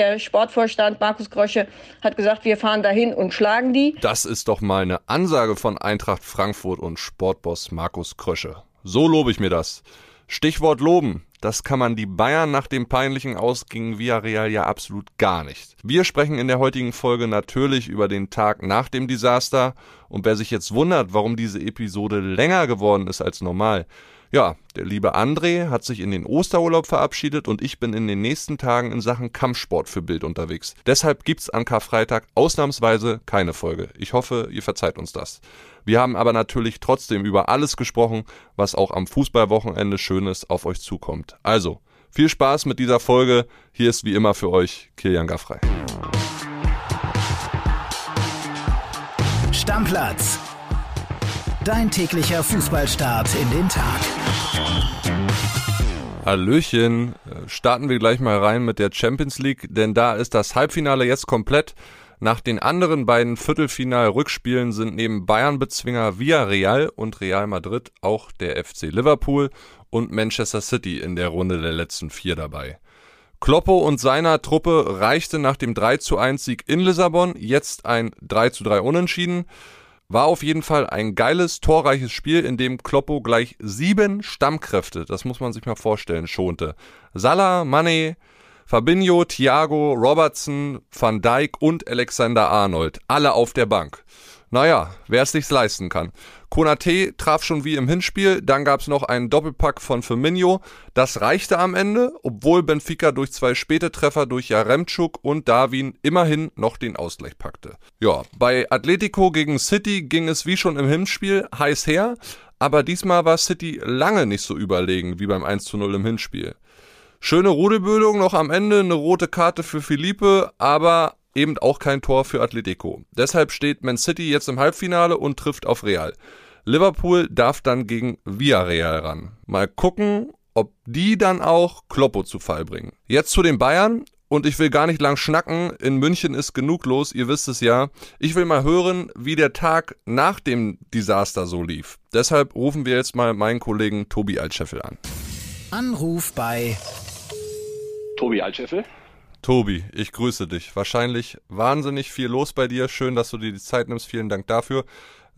Der Sportvorstand Markus Grösche hat gesagt, wir fahren dahin und schlagen die. Das ist doch mal eine Ansage von Eintracht Frankfurt und Sportboss Markus Krösche. So lobe ich mir das. Stichwort loben. Das kann man die Bayern nach dem peinlichen Aus gegen Villarreal ja absolut gar nicht. Wir sprechen in der heutigen Folge natürlich über den Tag nach dem Desaster und wer sich jetzt wundert, warum diese Episode länger geworden ist als normal, ja, der liebe André hat sich in den Osterurlaub verabschiedet und ich bin in den nächsten Tagen in Sachen Kampfsport für Bild unterwegs. Deshalb gibt's an Karfreitag ausnahmsweise keine Folge. Ich hoffe, ihr verzeiht uns das. Wir haben aber natürlich trotzdem über alles gesprochen, was auch am Fußballwochenende Schönes auf euch zukommt. Also, viel Spaß mit dieser Folge. Hier ist wie immer für euch Kilian Gaffrey. Stammplatz Dein täglicher Fußballstart in den Tag. Hallöchen, starten wir gleich mal rein mit der Champions League, denn da ist das Halbfinale jetzt komplett. Nach den anderen beiden Viertelfinal-Rückspielen sind neben Bayern-Bezwinger Villarreal und Real Madrid auch der FC Liverpool und Manchester City in der Runde der letzten vier dabei. Kloppo und seiner Truppe reichte nach dem 3 zu 1 Sieg in Lissabon jetzt ein 3 zu 3 Unentschieden. War auf jeden Fall ein geiles, torreiches Spiel, in dem Kloppo gleich sieben Stammkräfte, das muss man sich mal vorstellen, schonte. Salah, Mane, Fabinho, Thiago, Robertson, Van Dijk und Alexander Arnold. Alle auf der Bank. Naja, wer es sich leisten kann. Konate traf schon wie im Hinspiel, dann gab es noch einen Doppelpack von Firmino. Das reichte am Ende, obwohl Benfica durch zwei späte Treffer durch Jaremczuk und Darwin immerhin noch den Ausgleich packte. Ja, bei Atletico gegen City ging es wie schon im Hinspiel heiß her, aber diesmal war City lange nicht so überlegen wie beim 1 zu 0 im Hinspiel. Schöne Rudelbildung noch am Ende, eine rote Karte für Philippe, aber eben auch kein Tor für Atletico. Deshalb steht Man City jetzt im Halbfinale und trifft auf Real. Liverpool darf dann gegen Villarreal ran. Mal gucken, ob die dann auch Kloppo zu Fall bringen. Jetzt zu den Bayern. Und ich will gar nicht lang schnacken. In München ist genug los, ihr wisst es ja. Ich will mal hören, wie der Tag nach dem Desaster so lief. Deshalb rufen wir jetzt mal meinen Kollegen Tobi Altscheffel an. Anruf bei Tobi Altscheffel. Tobi, ich grüße dich. Wahrscheinlich wahnsinnig viel los bei dir. Schön, dass du dir die Zeit nimmst. Vielen Dank dafür.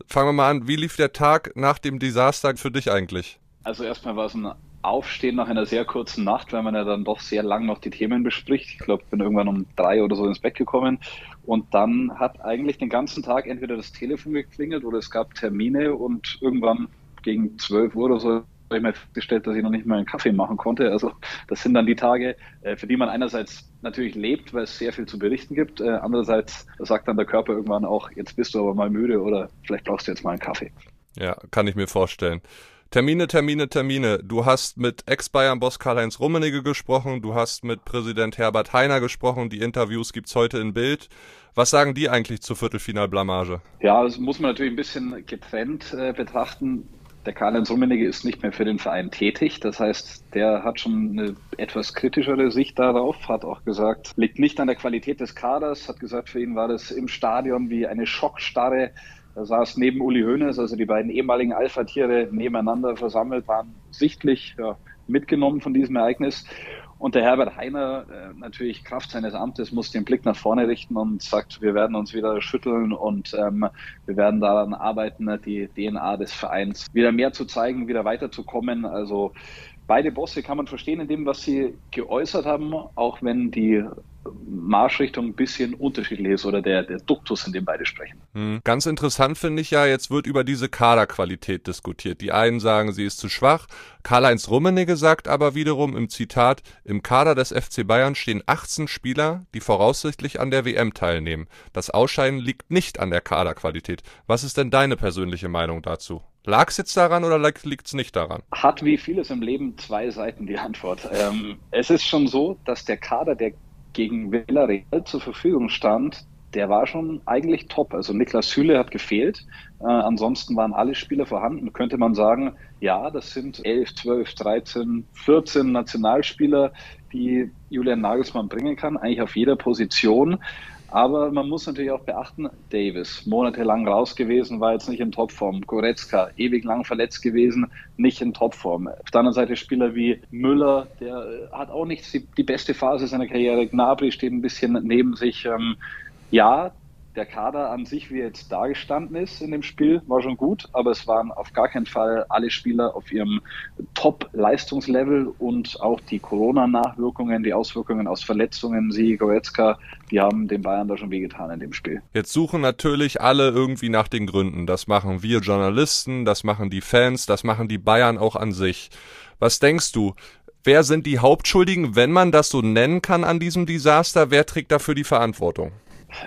Fangen wir mal an. Wie lief der Tag nach dem Desaster für dich eigentlich? Also erstmal war es ein Aufstehen nach einer sehr kurzen Nacht, weil man ja dann doch sehr lang noch die Themen bespricht. Ich glaube, ich bin irgendwann um drei oder so ins Bett gekommen. Und dann hat eigentlich den ganzen Tag entweder das Telefon geklingelt oder es gab Termine und irgendwann gegen zwölf Uhr oder so habe ich mir festgestellt, dass ich noch nicht mal einen Kaffee machen konnte. Also das sind dann die Tage, äh, für die man einerseits natürlich lebt, weil es sehr viel zu berichten gibt. Äh, andererseits sagt dann der Körper irgendwann auch, jetzt bist du aber mal müde oder vielleicht brauchst du jetzt mal einen Kaffee. Ja, kann ich mir vorstellen. Termine, Termine, Termine. Du hast mit Ex-Bayern-Boss Karl-Heinz Rummenigge gesprochen, du hast mit Präsident Herbert Heiner gesprochen, die Interviews gibt's heute in Bild. Was sagen die eigentlich zur Viertelfinalblamage? Ja, das muss man natürlich ein bisschen getrennt äh, betrachten. Der Karl-Heinz Rummenigge ist nicht mehr für den Verein tätig. Das heißt, der hat schon eine etwas kritischere Sicht darauf, hat auch gesagt, liegt nicht an der Qualität des Kaders, hat gesagt, für ihn war das im Stadion wie eine Schockstarre. Da saß neben Uli Hoeneß, also die beiden ehemaligen Alpha-Tiere nebeneinander versammelt, waren sichtlich ja, mitgenommen von diesem Ereignis. Und der Herbert Heiner, äh, natürlich Kraft seines Amtes, muss den Blick nach vorne richten und sagt, wir werden uns wieder schütteln und ähm, wir werden daran arbeiten, die DNA des Vereins wieder mehr zu zeigen, wieder weiterzukommen. Also beide Bosse kann man verstehen in dem, was sie geäußert haben, auch wenn die Marschrichtung ein bisschen unterschiedlich ist oder der, der Duktus, in dem beide sprechen. Hm. Ganz interessant finde ich ja, jetzt wird über diese Kaderqualität diskutiert. Die einen sagen, sie ist zu schwach. Karl-Heinz Rummenigge sagt aber wiederum im Zitat, im Kader des FC Bayern stehen 18 Spieler, die voraussichtlich an der WM teilnehmen. Das Ausscheiden liegt nicht an der Kaderqualität. Was ist denn deine persönliche Meinung dazu? Lag es jetzt daran oder liegt es nicht daran? Hat wie vieles im Leben zwei Seiten die Antwort. Ähm, es ist schon so, dass der Kader der gegen Villarreal zur Verfügung stand, der war schon eigentlich top. Also Niklas Süle hat gefehlt. Äh, ansonsten waren alle Spieler vorhanden. Könnte man sagen, ja, das sind 11, 12, 13, 14 Nationalspieler, die Julian Nagelsmann bringen kann, eigentlich auf jeder Position. Aber man muss natürlich auch beachten, Davis, monatelang raus gewesen, war jetzt nicht in Topform. Goretzka, ewig lang verletzt gewesen, nicht in Topform. Auf der anderen Seite Spieler wie Müller, der äh, hat auch nicht die, beste Phase seiner Karriere. Gnabry steht ein bisschen neben sich. Ähm, ja, der Kader an sich, wie er jetzt dargestanden ist in dem Spiel, war schon gut, aber es waren auf gar keinen Fall alle Spieler auf ihrem Top-Leistungslevel und auch die Corona-Nachwirkungen, die Auswirkungen aus Verletzungen, sie Goretzka, die haben den Bayern da schon wehgetan in dem Spiel. Jetzt suchen natürlich alle irgendwie nach den Gründen. Das machen wir Journalisten, das machen die Fans, das machen die Bayern auch an sich. Was denkst du? Wer sind die Hauptschuldigen, wenn man das so nennen kann an diesem Desaster? Wer trägt dafür die Verantwortung?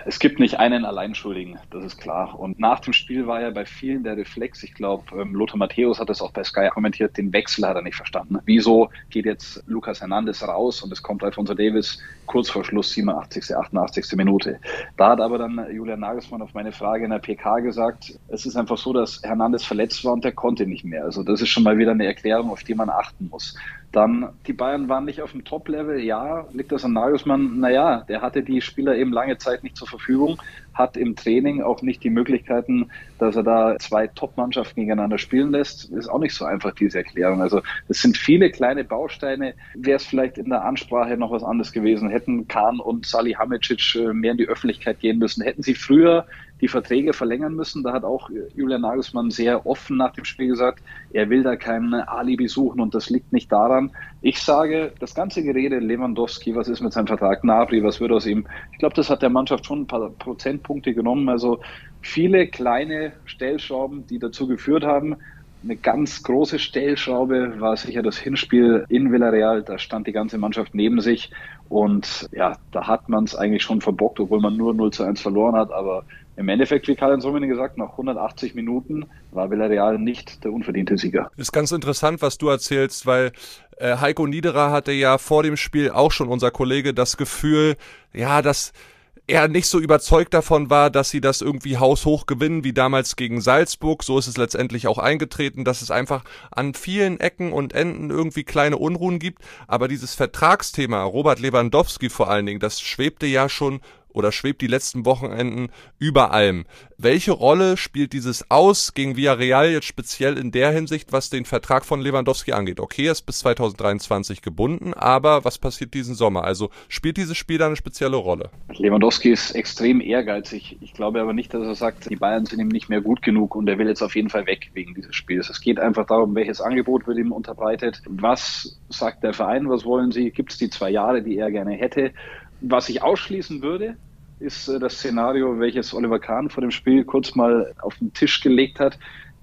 Es gibt nicht einen Alleinschuldigen, das ist klar. Und nach dem Spiel war ja bei vielen der Reflex, ich glaube, ähm, Lothar Matthäus hat das auch bei Sky kommentiert, den Wechsel hat er nicht verstanden. Wieso geht jetzt Lukas Hernandez raus und es kommt Alfonso Davis kurz vor Schluss, 87., 88. Minute. Da hat aber dann Julian Nagelsmann auf meine Frage in der PK gesagt, es ist einfach so, dass Hernandez verletzt war und der konnte nicht mehr. Also das ist schon mal wieder eine Erklärung, auf die man achten muss. Dann, die Bayern waren nicht auf dem Top-Level. Ja, liegt das an Nagelsmann? Naja, der hatte die Spieler eben lange Zeit nicht zur Verfügung, hat im Training auch nicht die Möglichkeiten, dass er da zwei Top-Mannschaften gegeneinander spielen lässt. Ist auch nicht so einfach, diese Erklärung. Also, es sind viele kleine Bausteine. Wäre es vielleicht in der Ansprache noch was anderes gewesen? Hätten Kahn und Salihamidzic äh, mehr in die Öffentlichkeit gehen müssen? Hätten sie früher die Verträge verlängern müssen. Da hat auch Julian Nagelsmann sehr offen nach dem Spiel gesagt, er will da kein Alibi suchen und das liegt nicht daran. Ich sage, das ganze Gerede, Lewandowski, was ist mit seinem Vertrag, Nabri, was wird aus ihm? Ich glaube, das hat der Mannschaft schon ein paar Prozentpunkte genommen. Also viele kleine Stellschrauben, die dazu geführt haben, eine ganz große Stellschraube war sicher das Hinspiel in Villarreal. Da stand die ganze Mannschaft neben sich. Und ja, da hat man es eigentlich schon verbockt, obwohl man nur 0 zu 1 verloren hat. Aber im Endeffekt, wie Karl Rummenigge gesagt, nach 180 Minuten war Villarreal nicht der unverdiente Sieger. Ist ganz interessant, was du erzählst, weil äh, Heiko Niederer hatte ja vor dem Spiel auch schon unser Kollege das Gefühl, ja, dass er nicht so überzeugt davon war, dass sie das irgendwie haushoch gewinnen, wie damals gegen Salzburg. So ist es letztendlich auch eingetreten, dass es einfach an vielen Ecken und Enden irgendwie kleine Unruhen gibt. Aber dieses Vertragsthema, Robert Lewandowski vor allen Dingen, das schwebte ja schon oder schwebt die letzten Wochenenden über allem. Welche Rolle spielt dieses Aus gegen Villarreal jetzt speziell in der Hinsicht, was den Vertrag von Lewandowski angeht? Okay, er ist bis 2023 gebunden, aber was passiert diesen Sommer? Also spielt dieses Spiel da eine spezielle Rolle? Lewandowski ist extrem ehrgeizig. Ich glaube aber nicht, dass er sagt, die Bayern sind ihm nicht mehr gut genug und er will jetzt auf jeden Fall weg wegen dieses Spiels. Es geht einfach darum, welches Angebot wird ihm unterbreitet. Was sagt der Verein? Was wollen sie? Gibt es die zwei Jahre, die er gerne hätte? Was ich ausschließen würde, ist äh, das Szenario, welches Oliver Kahn vor dem Spiel kurz mal auf den Tisch gelegt hat,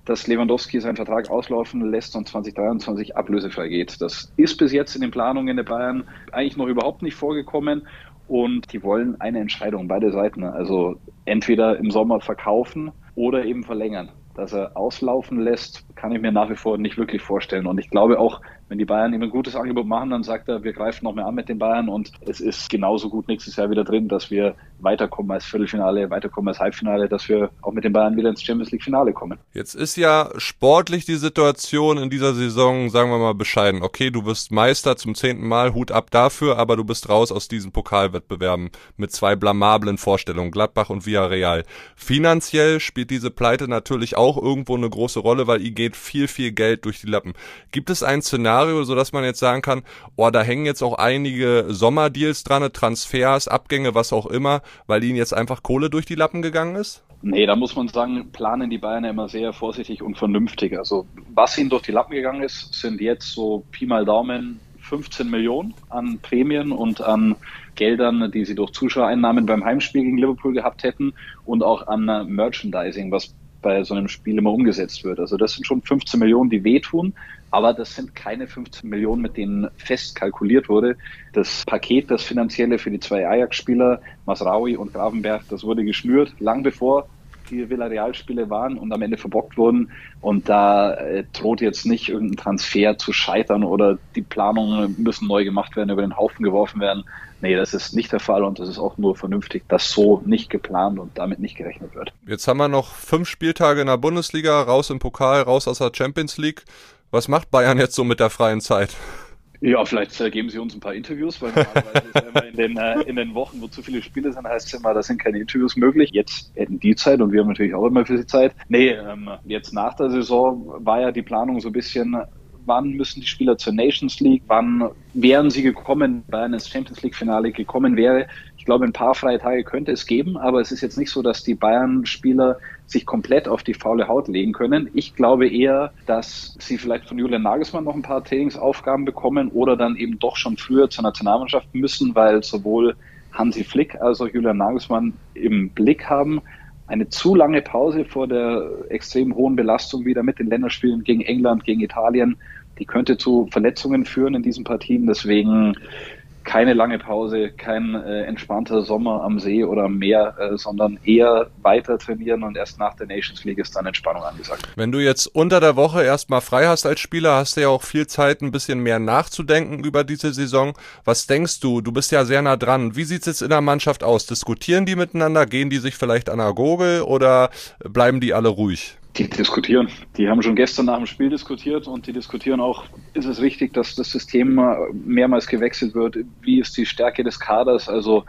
dass Lewandowski seinen Vertrag auslaufen lässt und 2023 ablösefrei geht. Das ist bis jetzt in den Planungen der Bayern eigentlich noch überhaupt nicht vorgekommen und die wollen eine Entscheidung, beide Seiten. Also entweder im Sommer verkaufen oder eben verlängern. Dass er auslaufen lässt, kann ich mir nach wie vor nicht wirklich vorstellen. Und ich glaube auch, wenn die Bayern ihm ein gutes Angebot machen, dann sagt er, wir greifen noch mehr an mit den Bayern und es ist genauso gut nächstes Jahr wieder drin, dass wir weiterkommen als Viertelfinale, weiterkommen als Halbfinale, dass wir auch mit den Bayern wieder ins Champions League Finale kommen. Jetzt ist ja sportlich die Situation in dieser Saison, sagen wir mal bescheiden. Okay, du wirst Meister zum zehnten Mal, Hut ab dafür, aber du bist raus aus diesen Pokalwettbewerben mit zwei blamablen Vorstellungen, Gladbach und Villarreal. Finanziell spielt diese Pleite natürlich auch irgendwo eine große Rolle, weil ihr geht viel, viel Geld durch die Lappen. Gibt es ein Szenario, Szenario, so dass man jetzt sagen kann, oh, da hängen jetzt auch einige Sommerdeals dran, Transfers, Abgänge, was auch immer, weil ihnen jetzt einfach Kohle durch die Lappen gegangen ist? Nee, da muss man sagen, planen die Bayern immer sehr vorsichtig und vernünftig. Also was ihnen durch die Lappen gegangen ist, sind jetzt so Pi mal Daumen 15 Millionen an Prämien und an Geldern, die sie durch Zuschauereinnahmen beim Heimspiel gegen Liverpool gehabt hätten und auch an Merchandising, was bei so einem Spiel immer umgesetzt wird. Also das sind schon 15 Millionen, die wehtun, aber das sind keine 15 Millionen, mit denen fest kalkuliert wurde. Das Paket, das finanzielle für die zwei Ajax-Spieler, Masraui und Gravenberg, das wurde geschnürt, lang bevor die Villarreal-Spiele waren und am Ende verbockt wurden. Und da äh, droht jetzt nicht irgendein Transfer zu scheitern oder die Planungen müssen neu gemacht werden, über den Haufen geworfen werden. Nee, das ist nicht der Fall und das ist auch nur vernünftig, dass so nicht geplant und damit nicht gerechnet wird. Jetzt haben wir noch fünf Spieltage in der Bundesliga, raus im Pokal, raus aus der Champions League. Was macht Bayern jetzt so mit der freien Zeit? Ja, vielleicht äh, geben Sie uns ein paar Interviews, weil normalerweise ist immer in den, äh, in den Wochen, wo zu viele Spiele sind, heißt es immer, da sind keine Interviews möglich. Jetzt hätten die Zeit und wir haben natürlich auch immer für sie Zeit. Nee, ähm, jetzt nach der Saison war ja die Planung so ein bisschen, wann müssen die Spieler zur Nations League, wann wären sie gekommen, wenn ins Champions League Finale gekommen wäre. Ich glaube, ein paar freie Tage könnte es geben, aber es ist jetzt nicht so, dass die Bayern-Spieler sich komplett auf die faule Haut legen können. Ich glaube eher, dass sie vielleicht von Julian Nagelsmann noch ein paar Trainingsaufgaben bekommen oder dann eben doch schon früher zur Nationalmannschaft müssen, weil sowohl Hansi Flick als auch Julian Nagelsmann im Blick haben, eine zu lange Pause vor der extrem hohen Belastung wieder mit den Länderspielen gegen England, gegen Italien, die könnte zu Verletzungen führen in diesen Partien. Deswegen keine lange Pause, kein äh, entspannter Sommer am See oder am Meer, äh, sondern eher weiter trainieren und erst nach der Nations League ist dann Entspannung angesagt. Wenn du jetzt unter der Woche erstmal frei hast als Spieler, hast du ja auch viel Zeit, ein bisschen mehr nachzudenken über diese Saison. Was denkst du? Du bist ja sehr nah dran. Wie sieht es jetzt in der Mannschaft aus? Diskutieren die miteinander? Gehen die sich vielleicht an der Gurgel oder bleiben die alle ruhig? Die diskutieren. Die haben schon gestern nach dem Spiel diskutiert und die diskutieren auch, ist es richtig, dass das System mehrmals gewechselt wird? Wie ist die Stärke des Kaders? Also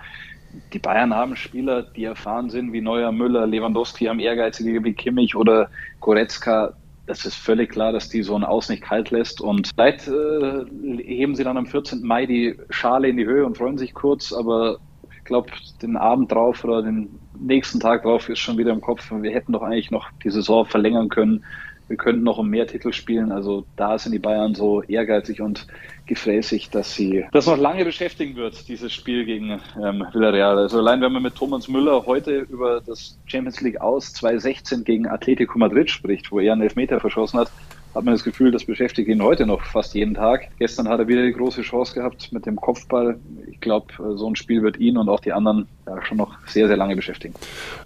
die Bayern haben Spieler, die erfahren sind, wie Neuer, Müller, Lewandowski haben Ehrgeizige wie Kimmich oder Goretzka. Das ist völlig klar, dass die so ein Aus nicht kalt lässt. Und vielleicht äh, heben sie dann am 14. Mai die Schale in die Höhe und freuen sich kurz, aber ich glaube, den Abend drauf oder den nächsten Tag drauf ist schon wieder im Kopf, wir hätten doch eigentlich noch die Saison verlängern können. Wir könnten noch um mehr Titel spielen. Also da sind die Bayern so ehrgeizig und gefräßig, dass sie das noch lange beschäftigen wird, dieses Spiel gegen ähm, Villarreal. Also allein wenn man mit Thomas Müller heute über das Champions League aus 2016 gegen Atletico Madrid spricht, wo er einen Elfmeter verschossen hat, hat man das Gefühl, das beschäftigt ihn heute noch fast jeden Tag. Gestern hat er wieder die große Chance gehabt mit dem Kopfball. Ich glaube, so ein Spiel wird ihn und auch die anderen ja, schon noch sehr, sehr lange beschäftigen.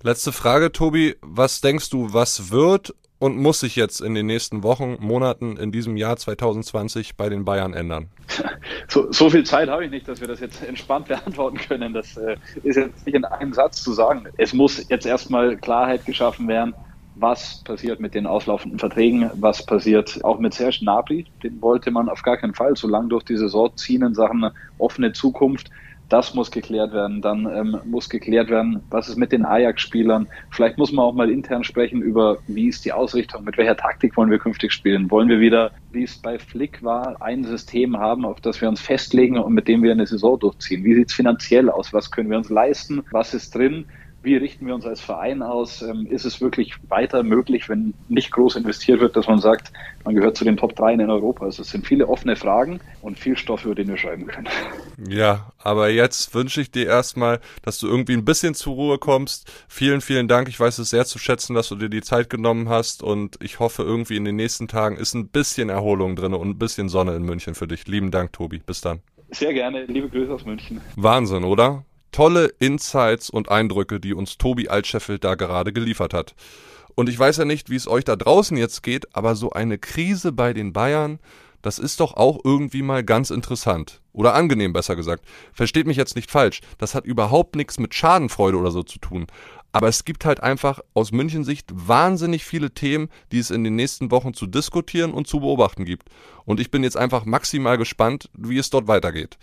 Letzte Frage, Tobi. Was denkst du, was wird und muss sich jetzt in den nächsten Wochen, Monaten in diesem Jahr 2020 bei den Bayern ändern? So, so viel Zeit habe ich nicht, dass wir das jetzt entspannt beantworten können. Das äh, ist jetzt nicht in einem Satz zu sagen. Es muss jetzt erstmal Klarheit geschaffen werden was passiert mit den auslaufenden Verträgen, was passiert auch mit Serge Gnabry, den wollte man auf gar keinen Fall so lange durch die Saison ziehen in Sachen offene Zukunft. Das muss geklärt werden. Dann ähm, muss geklärt werden, was ist mit den Ajax-Spielern. Vielleicht muss man auch mal intern sprechen über, wie ist die Ausrichtung, mit welcher Taktik wollen wir künftig spielen. Wollen wir wieder, wie es bei Flick war, ein System haben, auf das wir uns festlegen und mit dem wir eine Saison durchziehen. Wie sieht es finanziell aus? Was können wir uns leisten? Was ist drin? Wie richten wir uns als Verein aus? Ähm, ist es wirklich weiter möglich, wenn nicht groß investiert wird, dass man sagt, man gehört zu den Top 3 in Europa? Also es sind viele offene Fragen und viel Stoff, über den wir schreiben können. Ja, aber jetzt wünsche ich dir erstmal, dass du irgendwie ein bisschen zur Ruhe kommst. Vielen, vielen Dank. Ich weiß es sehr zu schätzen, dass du dir die Zeit genommen hast und ich hoffe irgendwie in den nächsten Tagen ist ein bisschen Erholung drin und ein bisschen Sonne in München für dich. Lieben Dank, Tobi. Bis dann. Sehr gerne. Liebe Grüße aus München. Wahnsinn, oder? Tolle Insights und Eindrücke, die uns Tobi Altscheffel da gerade geliefert hat. Und ich weiß ja nicht, wie es euch da draußen jetzt geht, aber so eine Krise bei den Bayern, das ist doch auch irgendwie mal ganz interessant. Oder angenehm, besser gesagt. Versteht mich jetzt nicht falsch. Das hat überhaupt nichts mit Schadenfreude oder so zu tun. Aber es gibt halt einfach aus München Sicht wahnsinnig viele Themen, die es in den nächsten Wochen zu diskutieren und zu beobachten gibt. Und ich bin jetzt einfach maximal gespannt, wie es dort weitergeht.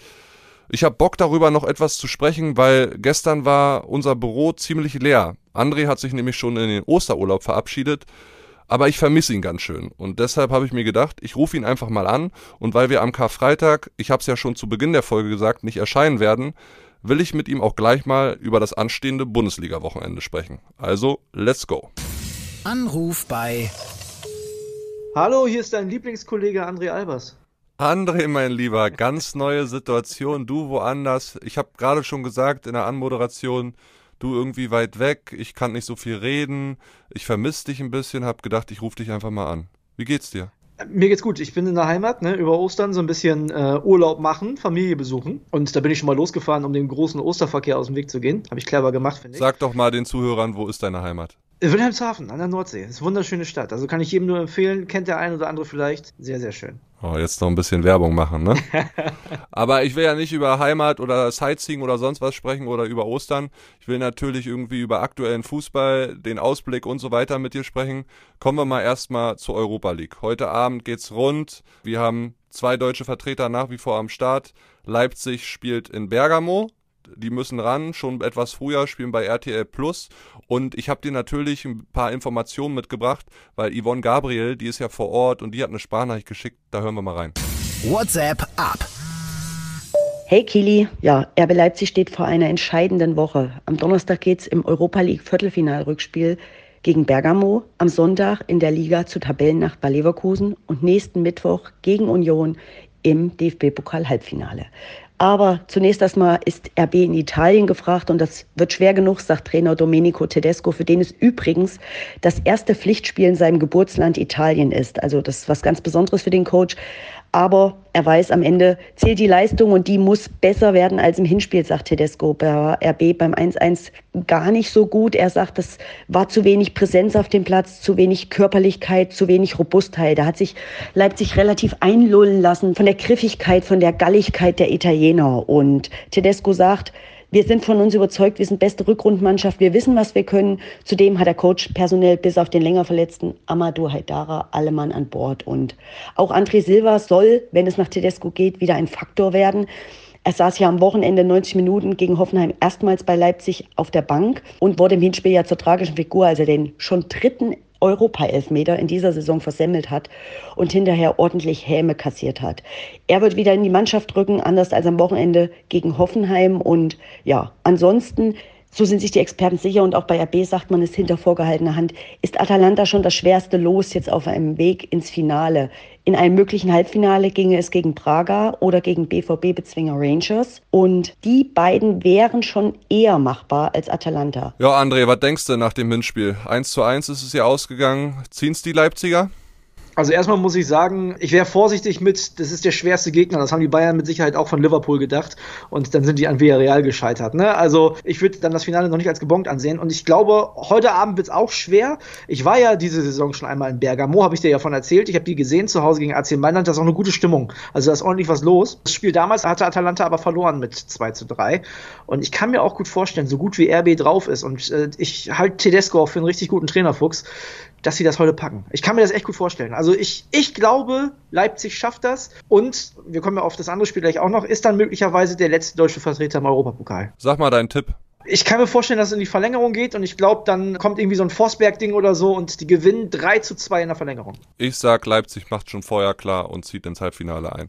Ich habe Bock darüber noch etwas zu sprechen, weil gestern war unser Büro ziemlich leer. André hat sich nämlich schon in den Osterurlaub verabschiedet, aber ich vermisse ihn ganz schön. Und deshalb habe ich mir gedacht, ich rufe ihn einfach mal an und weil wir am Karfreitag, ich habe es ja schon zu Beginn der Folge gesagt, nicht erscheinen werden, will ich mit ihm auch gleich mal über das anstehende Bundesliga-Wochenende sprechen. Also, let's go. Anruf bei Hallo, hier ist dein Lieblingskollege André Albers. André, mein Lieber, ganz neue Situation, du woanders. Ich habe gerade schon gesagt in der Anmoderation, du irgendwie weit weg, ich kann nicht so viel reden, ich vermisse dich ein bisschen, habe gedacht, ich rufe dich einfach mal an. Wie geht's dir? Mir geht's gut. Ich bin in der Heimat, ne, über Ostern so ein bisschen äh, Urlaub machen, Familie besuchen. Und da bin ich schon mal losgefahren, um den großen Osterverkehr aus dem Weg zu gehen. Habe ich clever gemacht, finde ich. Sag doch mal den Zuhörern, wo ist deine Heimat? Wilhelmshaven an der Nordsee. Das ist eine wunderschöne Stadt. Also kann ich jedem nur empfehlen. Kennt der ein oder andere vielleicht. Sehr, sehr schön. Oh, jetzt noch ein bisschen Werbung machen, ne? Aber ich will ja nicht über Heimat oder Sightseeing oder sonst was sprechen oder über Ostern. Ich will natürlich irgendwie über aktuellen Fußball, den Ausblick und so weiter mit dir sprechen. Kommen wir mal erstmal zur Europa League. Heute Abend geht's rund. Wir haben zwei deutsche Vertreter nach wie vor am Start. Leipzig spielt in Bergamo. Die müssen ran, schon etwas früher, spielen bei RTL Plus. Und ich habe dir natürlich ein paar Informationen mitgebracht, weil Yvonne Gabriel, die ist ja vor Ort und die hat eine Sprachnachricht geschickt. Da hören wir mal rein. WhatsApp ab. Hey Kili, ja, RB Leipzig steht vor einer entscheidenden Woche. Am Donnerstag geht's im Europa League Viertelfinalrückspiel gegen Bergamo, am Sonntag in der Liga zu Tabellennacht bei Leverkusen und nächsten Mittwoch gegen Union im DFB-Pokal-Halbfinale. Aber zunächst erstmal ist RB in Italien gefragt und das wird schwer genug, sagt Trainer Domenico Tedesco, für den es übrigens das erste Pflichtspiel in seinem Geburtsland Italien ist. Also das ist was ganz Besonderes für den Coach. Aber er weiß, am Ende zählt die Leistung und die muss besser werden als im Hinspiel, sagt Tedesco. Bei RB beim 1-1 gar nicht so gut. Er sagt, das war zu wenig Präsenz auf dem Platz, zu wenig Körperlichkeit, zu wenig Robustheit. Da hat sich Leipzig relativ einlullen lassen von der Griffigkeit, von der Galligkeit der Italiener. Und Tedesco sagt, wir sind von uns überzeugt, wir sind beste Rückrundmannschaft, wir wissen, was wir können. Zudem hat der Coach personell bis auf den länger verletzten Amadou Haidara alle Mann an Bord. Und auch André Silva soll, wenn es nach Tedesco geht, wieder ein Faktor werden. Er saß ja am Wochenende 90 Minuten gegen Hoffenheim erstmals bei Leipzig auf der Bank und wurde im Hinspiel ja zur tragischen Figur, als er den schon dritten Europa-Elfmeter in dieser Saison versemmelt hat und hinterher ordentlich Häme kassiert hat. Er wird wieder in die Mannschaft rücken, anders als am Wochenende gegen Hoffenheim. Und ja, ansonsten so sind sich die Experten sicher und auch bei RB sagt man es hinter vorgehaltener Hand, ist Atalanta schon das schwerste Los jetzt auf einem Weg ins Finale. In einem möglichen Halbfinale ginge es gegen Praga oder gegen BVB-Bezwinger Rangers. Und die beiden wären schon eher machbar als Atalanta. Ja, André, was denkst du nach dem Hinspiel? 1 zu 1 ist es ja ausgegangen. Ziehen es die Leipziger? Also erstmal muss ich sagen, ich wäre vorsichtig mit, das ist der schwerste Gegner. Das haben die Bayern mit Sicherheit auch von Liverpool gedacht. Und dann sind die an Villarreal gescheitert. Ne? Also ich würde dann das Finale noch nicht als gebongt ansehen. Und ich glaube, heute Abend wird es auch schwer. Ich war ja diese Saison schon einmal in Bergamo, habe ich dir ja von erzählt. Ich habe die gesehen zu Hause gegen AC Mailand. Da ist auch eine gute Stimmung. Also da ist ordentlich was los. Das Spiel damals hatte Atalanta aber verloren mit 2 zu 3. Und ich kann mir auch gut vorstellen, so gut wie RB drauf ist. Und äh, ich halte Tedesco auch für einen richtig guten Trainerfuchs dass sie das heute packen. Ich kann mir das echt gut vorstellen. Also ich, ich glaube, Leipzig schafft das und wir kommen ja auf das andere Spiel gleich auch noch, ist dann möglicherweise der letzte deutsche Vertreter im Europapokal. Sag mal deinen Tipp. Ich kann mir vorstellen, dass es in die Verlängerung geht und ich glaube, dann kommt irgendwie so ein Forsberg-Ding oder so und die gewinnen 3 zu 2 in der Verlängerung. Ich sag, Leipzig macht schon Feuer klar und zieht ins Halbfinale ein.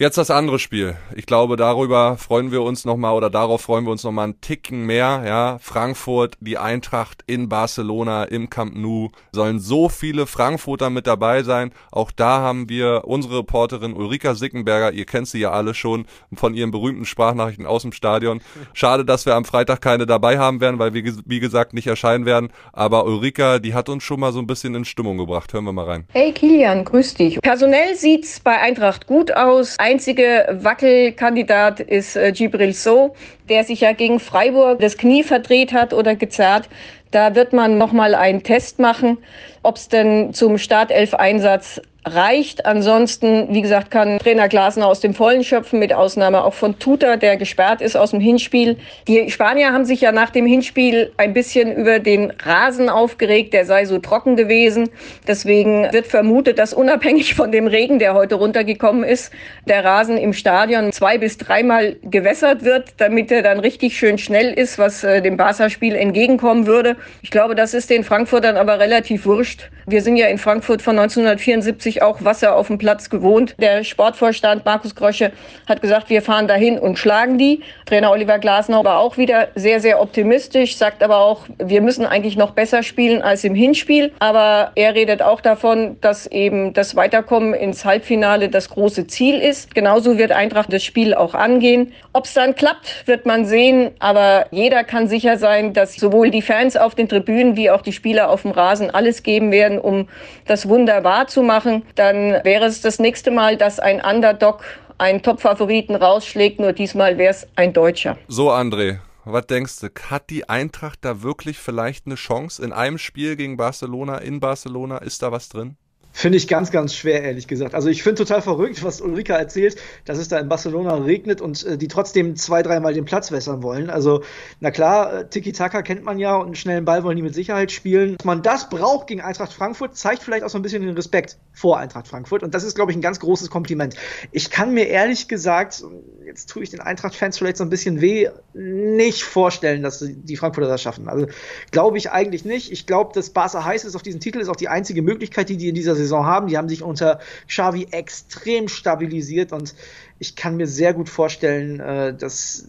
Jetzt das andere Spiel. Ich glaube, darüber freuen wir uns nochmal oder darauf freuen wir uns nochmal einen Ticken mehr. Ja, Frankfurt, die Eintracht in Barcelona im Camp Nou. Sollen so viele Frankfurter mit dabei sein. Auch da haben wir unsere Reporterin Ulrika Sickenberger. Ihr kennt sie ja alle schon von ihren berühmten Sprachnachrichten aus dem Stadion. Schade, dass wir am Freitag keine dabei haben werden, weil wir, wie gesagt, nicht erscheinen werden. Aber Ulrika, die hat uns schon mal so ein bisschen in Stimmung gebracht. Hören wir mal rein. Hey Kilian, grüß dich. Personell sieht's bei Eintracht gut aus einzige Wackelkandidat ist äh, Gibril So, der sich ja gegen Freiburg das Knie verdreht hat oder gezerrt. Da wird man noch mal einen Test machen, ob es denn zum Startelf-Einsatz reicht. Ansonsten, wie gesagt, kann Trainer Glasner aus dem Vollen schöpfen, mit Ausnahme auch von Tuta, der gesperrt ist aus dem Hinspiel. Die Spanier haben sich ja nach dem Hinspiel ein bisschen über den Rasen aufgeregt, der sei so trocken gewesen. Deswegen wird vermutet, dass unabhängig von dem Regen, der heute runtergekommen ist, der Rasen im Stadion zwei bis dreimal gewässert wird, damit er dann richtig schön schnell ist, was äh, dem Barca-Spiel entgegenkommen würde. Ich glaube, das ist den Frankfurtern aber relativ wurscht. Wir sind ja in Frankfurt von 1974 auch Wasser auf dem Platz gewohnt. Der Sportvorstand Markus Grosche hat gesagt, wir fahren dahin und schlagen die. Trainer Oliver Glasner war auch wieder sehr, sehr optimistisch, sagt aber auch, wir müssen eigentlich noch besser spielen als im Hinspiel. Aber er redet auch davon, dass eben das Weiterkommen ins Halbfinale das große Ziel ist. Genauso wird Eintracht das Spiel auch angehen. Ob es dann klappt, wird man sehen. Aber jeder kann sicher sein, dass sowohl die Fans auf den Tribünen wie auch die Spieler auf dem Rasen alles geben werden, um das Wunder wahrzumachen dann wäre es das nächste Mal, dass ein Underdog einen Top-Favoriten rausschlägt, nur diesmal wäre es ein Deutscher. So, André, was denkst du? Hat die Eintracht da wirklich vielleicht eine Chance in einem Spiel gegen Barcelona in Barcelona? Ist da was drin? Finde ich ganz, ganz schwer, ehrlich gesagt. Also ich finde total verrückt, was Ulrika erzählt, dass es da in Barcelona regnet und äh, die trotzdem zwei, dreimal den Platz wässern wollen. Also, na klar, äh, Tiki-Taka kennt man ja und einen schnellen Ball wollen die mit Sicherheit spielen. Dass man das braucht gegen Eintracht Frankfurt, zeigt vielleicht auch so ein bisschen den Respekt vor Eintracht Frankfurt. Und das ist, glaube ich, ein ganz großes Kompliment. Ich kann mir ehrlich gesagt, jetzt tue ich den Eintracht-Fans vielleicht so ein bisschen weh, nicht vorstellen, dass die Frankfurter das schaffen. Also glaube ich eigentlich nicht. Ich glaube, dass Barca heiß ist auf diesen Titel, ist auch die einzige Möglichkeit, die die in dieser Saison haben. Die haben sich unter Xavi extrem stabilisiert und ich kann mir sehr gut vorstellen, äh, dass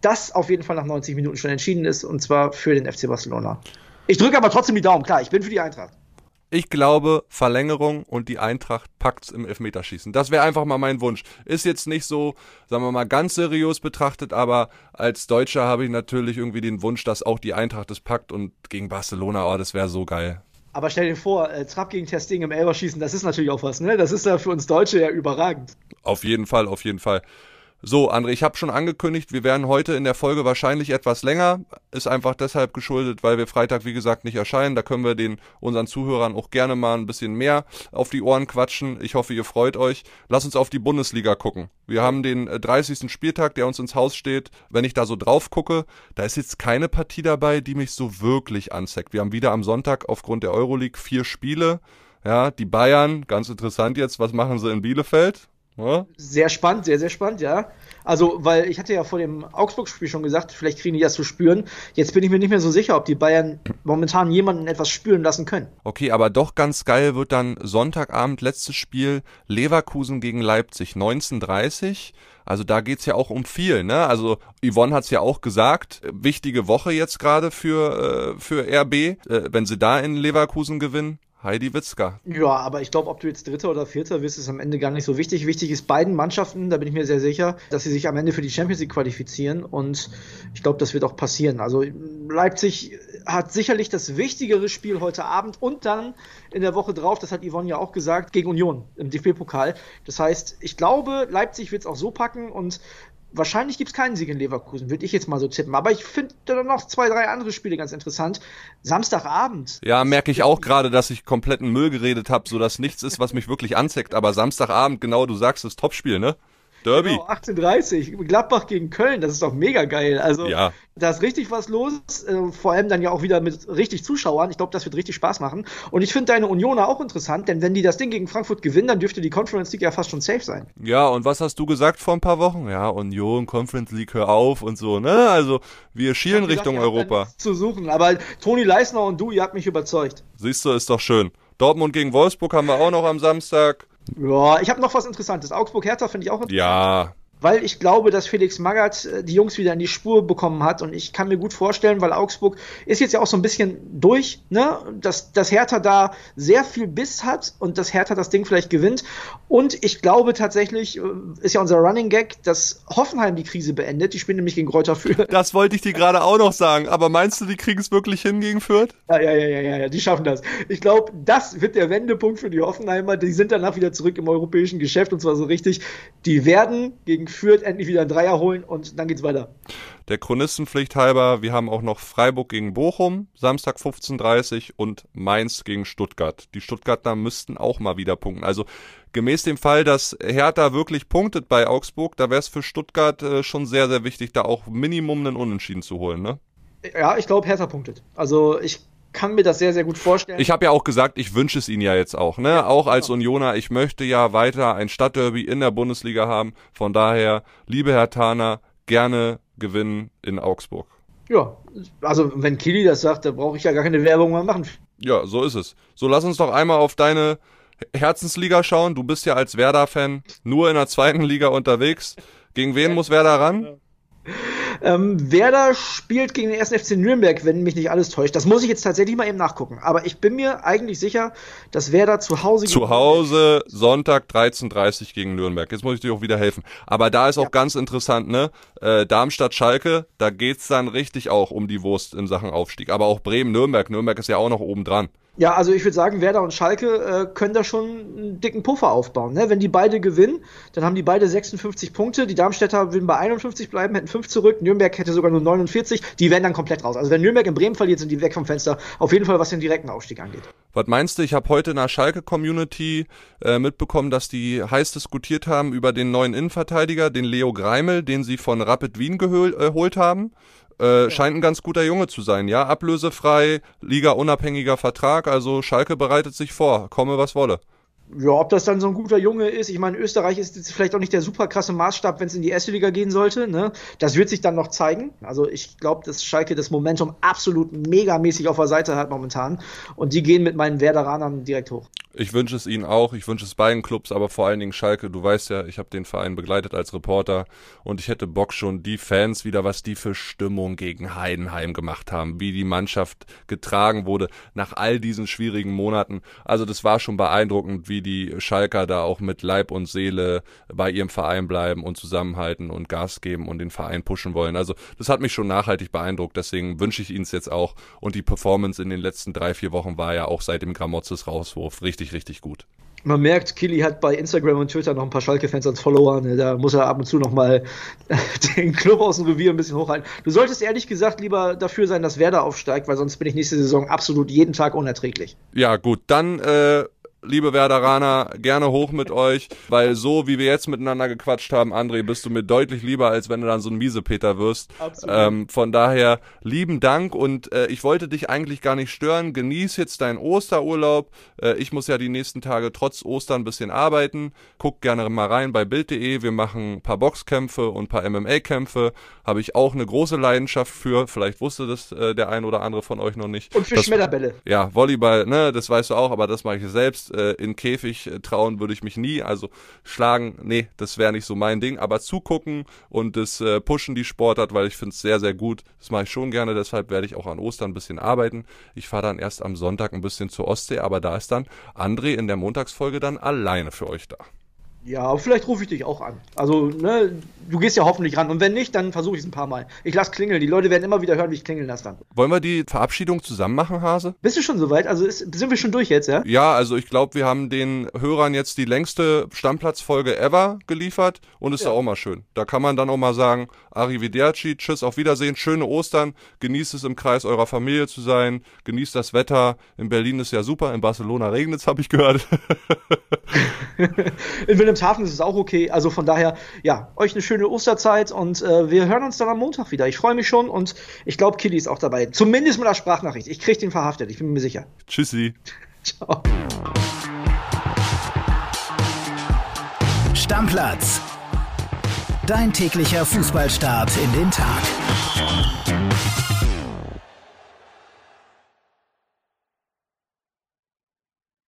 das auf jeden Fall nach 90 Minuten schon entschieden ist und zwar für den FC Barcelona. Ich drücke aber trotzdem die Daumen, klar, ich bin für die Eintracht. Ich glaube, Verlängerung und die Eintracht packt's im Elfmeterschießen. Das wäre einfach mal mein Wunsch. Ist jetzt nicht so, sagen wir mal, ganz seriös betrachtet, aber als Deutscher habe ich natürlich irgendwie den Wunsch, dass auch die Eintracht es packt und gegen Barcelona, oh, das wäre so geil. Aber stell dir vor, äh, Trapp gegen Testing im Elberschießen, das ist natürlich auch was, ne? Das ist ja für uns Deutsche ja überragend. Auf jeden Fall, auf jeden Fall. So, André, ich habe schon angekündigt, wir werden heute in der Folge wahrscheinlich etwas länger. Ist einfach deshalb geschuldet, weil wir Freitag, wie gesagt, nicht erscheinen. Da können wir den unseren Zuhörern auch gerne mal ein bisschen mehr auf die Ohren quatschen. Ich hoffe, ihr freut euch. Lass uns auf die Bundesliga gucken. Wir haben den 30. Äh, Spieltag, der uns ins Haus steht. Wenn ich da so drauf gucke, da ist jetzt keine Partie dabei, die mich so wirklich anzeigt. Wir haben wieder am Sonntag aufgrund der Euroleague vier Spiele. Ja, die Bayern, ganz interessant jetzt, was machen sie in Bielefeld? Ja? Sehr spannend, sehr, sehr spannend, ja. Also, weil ich hatte ja vor dem Augsburg-Spiel schon gesagt, vielleicht kriegen die das zu spüren. Jetzt bin ich mir nicht mehr so sicher, ob die Bayern momentan jemanden etwas spüren lassen können. Okay, aber doch ganz geil wird dann Sonntagabend letztes Spiel Leverkusen gegen Leipzig 1930. Also da geht's ja auch um viel, ne? Also Yvonne hat's ja auch gesagt, wichtige Woche jetzt gerade für, äh, für RB. Äh, wenn sie da in Leverkusen gewinnen, Heidi Witzka. Ja, aber ich glaube, ob du jetzt Dritter oder Vierter wirst, ist am Ende gar nicht so wichtig. Wichtig ist beiden Mannschaften, da bin ich mir sehr sicher, dass sie sich am Ende für die Champions League qualifizieren und ich glaube, das wird auch passieren. Also Leipzig hat sicherlich das wichtigere Spiel heute Abend und dann in der Woche drauf, das hat Yvonne ja auch gesagt, gegen Union im DFB-Pokal. Das heißt, ich glaube, Leipzig wird es auch so packen und Wahrscheinlich gibt es keinen Sieg in Leverkusen, würde ich jetzt mal so tippen. Aber ich finde dann noch zwei, drei andere Spiele ganz interessant. Samstagabend. Ja, merke ich auch gerade, dass ich kompletten Müll geredet habe, so dass nichts ist, was mich wirklich anzeigt. Aber Samstagabend, genau, du sagst, das Topspiel, ne? Derby. Genau, 18:30 Gladbach gegen Köln, das ist doch mega geil. Also ja. da ist richtig was los, äh, vor allem dann ja auch wieder mit richtig Zuschauern. Ich glaube, das wird richtig Spaß machen. Und ich finde deine Unioner auch interessant, denn wenn die das Ding gegen Frankfurt gewinnen, dann dürfte die Conference League ja fast schon safe sein. Ja, und was hast du gesagt vor ein paar Wochen? Ja, Union, Conference League, hör auf und so, ne? Also wir schielen Richtung gedacht, Europa. Zu suchen, aber Toni Leisner und du, ihr habt mich überzeugt. Siehst du, ist doch schön. Dortmund gegen Wolfsburg haben wir auch noch am Samstag. Ja, ich habe noch was Interessantes. Augsburg-Hertha finde ich auch interessant. Ja, weil ich glaube, dass Felix Magath äh, die Jungs wieder in die Spur bekommen hat und ich kann mir gut vorstellen, weil Augsburg ist jetzt ja auch so ein bisschen durch, ne, dass, dass Hertha da sehr viel Biss hat und dass Hertha das Ding vielleicht gewinnt und ich glaube tatsächlich, äh, ist ja unser Running Gag, dass Hoffenheim die Krise beendet, die spielen nämlich gegen Kräuter Fürth. Das wollte ich dir gerade auch noch sagen, aber meinst du, die kriegen es wirklich hin gegen Fürth? Ja, ja, ja, ja, ja, die schaffen das. Ich glaube, das wird der Wendepunkt für die Hoffenheimer, die sind danach wieder zurück im europäischen Geschäft und zwar so richtig, die werden gegen Fürth endlich wieder einen Dreier holen und dann geht's weiter. Der Chronistenpflicht halber, wir haben auch noch Freiburg gegen Bochum, Samstag 15.30 und Mainz gegen Stuttgart. Die Stuttgarter müssten auch mal wieder punkten. Also gemäß dem Fall, dass Hertha wirklich punktet bei Augsburg, da wäre es für Stuttgart äh, schon sehr, sehr wichtig, da auch Minimum einen Unentschieden zu holen, ne? Ja, ich glaube, Hertha punktet. Also ich kann mir das sehr, sehr gut vorstellen. Ich habe ja auch gesagt, ich wünsche es Ihnen ja jetzt auch, ne? Ja, auch als genau. Unioner, ich möchte ja weiter ein Stadtderby in der Bundesliga haben. Von daher, liebe Herr Thaner, gerne gewinnen in Augsburg. Ja, also wenn Kili das sagt, da brauche ich ja gar keine Werbung mehr machen. Ja, so ist es. So, lass uns doch einmal auf deine Herzensliga schauen. Du bist ja als Werder-Fan nur in der zweiten Liga unterwegs. Gegen wen muss Werder ran? Ähm, Werder spielt gegen den 1. FC Nürnberg, wenn mich nicht alles täuscht. Das muss ich jetzt tatsächlich mal eben nachgucken. Aber ich bin mir eigentlich sicher, dass Werder zu Hause. Zu Hause Sonntag 13.30 gegen Nürnberg. Jetzt muss ich dir auch wieder helfen. Aber da ist auch ja. ganz interessant, ne? Äh, Darmstadt-Schalke, da geht's dann richtig auch um die Wurst in Sachen Aufstieg. Aber auch Bremen-Nürnberg. Nürnberg ist ja auch noch oben dran. Ja, also ich würde sagen, Werder und Schalke äh, können da schon einen dicken Puffer aufbauen. Ne? Wenn die beide gewinnen, dann haben die beide 56 Punkte. Die Darmstädter würden bei 51 bleiben, hätten 5 zurück. Nürnberg hätte sogar nur 49. Die wären dann komplett raus. Also wenn Nürnberg in Bremen verliert, sind die weg vom Fenster. Auf jeden Fall, was den direkten Aufstieg angeht. Was meinst du? Ich habe heute in der Schalke-Community äh, mitbekommen, dass die heiß diskutiert haben über den neuen Innenverteidiger, den Leo Greimel, den sie von Rapid Wien geholt äh, haben. Äh, ja. Scheint ein ganz guter Junge zu sein, ja. Ablösefrei, Liga-unabhängiger Vertrag, also Schalke bereitet sich vor, komme was wolle. Ja, ob das dann so ein guter Junge ist, ich meine, Österreich ist jetzt vielleicht auch nicht der super krasse Maßstab, wenn es in die erste Liga gehen sollte. Ne? Das wird sich dann noch zeigen. Also ich glaube, dass Schalke das Momentum absolut megamäßig auf der Seite hat momentan. Und die gehen mit meinen Werderanern direkt hoch. Ich wünsche es ihnen auch, ich wünsche es beiden Clubs, aber vor allen Dingen Schalke. Du weißt ja, ich habe den Verein begleitet als Reporter und ich hätte Bock schon die Fans wieder, was die für Stimmung gegen Heidenheim gemacht haben, wie die Mannschaft getragen wurde nach all diesen schwierigen Monaten. Also das war schon beeindruckend, wie die Schalker da auch mit Leib und Seele bei ihrem Verein bleiben und zusammenhalten und Gas geben und den Verein pushen wollen. Also das hat mich schon nachhaltig beeindruckt, deswegen wünsche ich ihnen es jetzt auch. Und die Performance in den letzten drei, vier Wochen war ja auch seit dem Gramotzes Rauswurf richtig richtig, richtig gut. Man merkt, Kili hat bei Instagram und Twitter noch ein paar Schalke-Fans als Follower. Ne? Da muss er ab und zu noch mal den Club aus dem Revier ein bisschen hochhalten. Du solltest ehrlich gesagt lieber dafür sein, dass Werder aufsteigt, weil sonst bin ich nächste Saison absolut jeden Tag unerträglich. Ja, gut. Dann äh, liebe Werderaner, gerne hoch mit euch, weil so wie wir jetzt miteinander gequatscht haben, André, bist du mir deutlich lieber, als wenn du dann so ein Miesepeter wirst. Ähm, von daher lieben Dank und äh, ich wollte dich eigentlich gar nicht stören. Genieß jetzt deinen Osterurlaub. Äh, ich muss ja die nächsten Tage trotz Ostern ein bisschen arbeiten. Guck gerne mal rein bei Bild.de. Wir machen ein paar Boxkämpfe und ein paar MMA-Kämpfe. Habe ich auch eine große Leidenschaft für. Vielleicht wusste das äh, der ein oder andere von euch noch nicht. Und für das, Schmetterbälle. Ja, Volleyball, ne, das weißt du auch, aber das mache ich selbst äh, in Käfig äh, trauen würde ich mich nie. Also schlagen, nee, das wäre nicht so mein Ding. Aber zugucken und das äh, pushen die Sportart, weil ich finde es sehr, sehr gut. Das mache ich schon gerne. Deshalb werde ich auch an Ostern ein bisschen arbeiten. Ich fahre dann erst am Sonntag ein bisschen zur Ostsee, aber da ist dann André in der Montagsfolge dann alleine für euch da. Ja, vielleicht rufe ich dich auch an. Also, ne, du gehst ja hoffentlich ran. Und wenn nicht, dann versuche ich es ein paar Mal. Ich lasse klingeln. Die Leute werden immer wieder hören, wie ich klingeln lasse dann. Wollen wir die Verabschiedung zusammen machen, Hase? Bist du schon soweit? Also ist, sind wir schon durch jetzt, ja? Ja, also ich glaube, wir haben den Hörern jetzt die längste Stammplatzfolge ever geliefert und ist ja. auch mal schön. Da kann man dann auch mal sagen, Arrivederci, tschüss, auf Wiedersehen, schöne Ostern, genießt es im Kreis eurer Familie zu sein, genießt das Wetter. In Berlin ist ja super, in Barcelona regnet es, habe ich gehört. in Wilhelmshaven ist es auch okay. Also von daher, ja, euch eine schöne Osterzeit und äh, wir hören uns dann am Montag wieder. Ich freue mich schon und ich glaube, Kili ist auch dabei. Zumindest mit der Sprachnachricht. Ich kriege den verhaftet, ich bin mir sicher. Tschüssi. Ciao. Stammplatz. Dein täglicher Fußballstart in den Tag.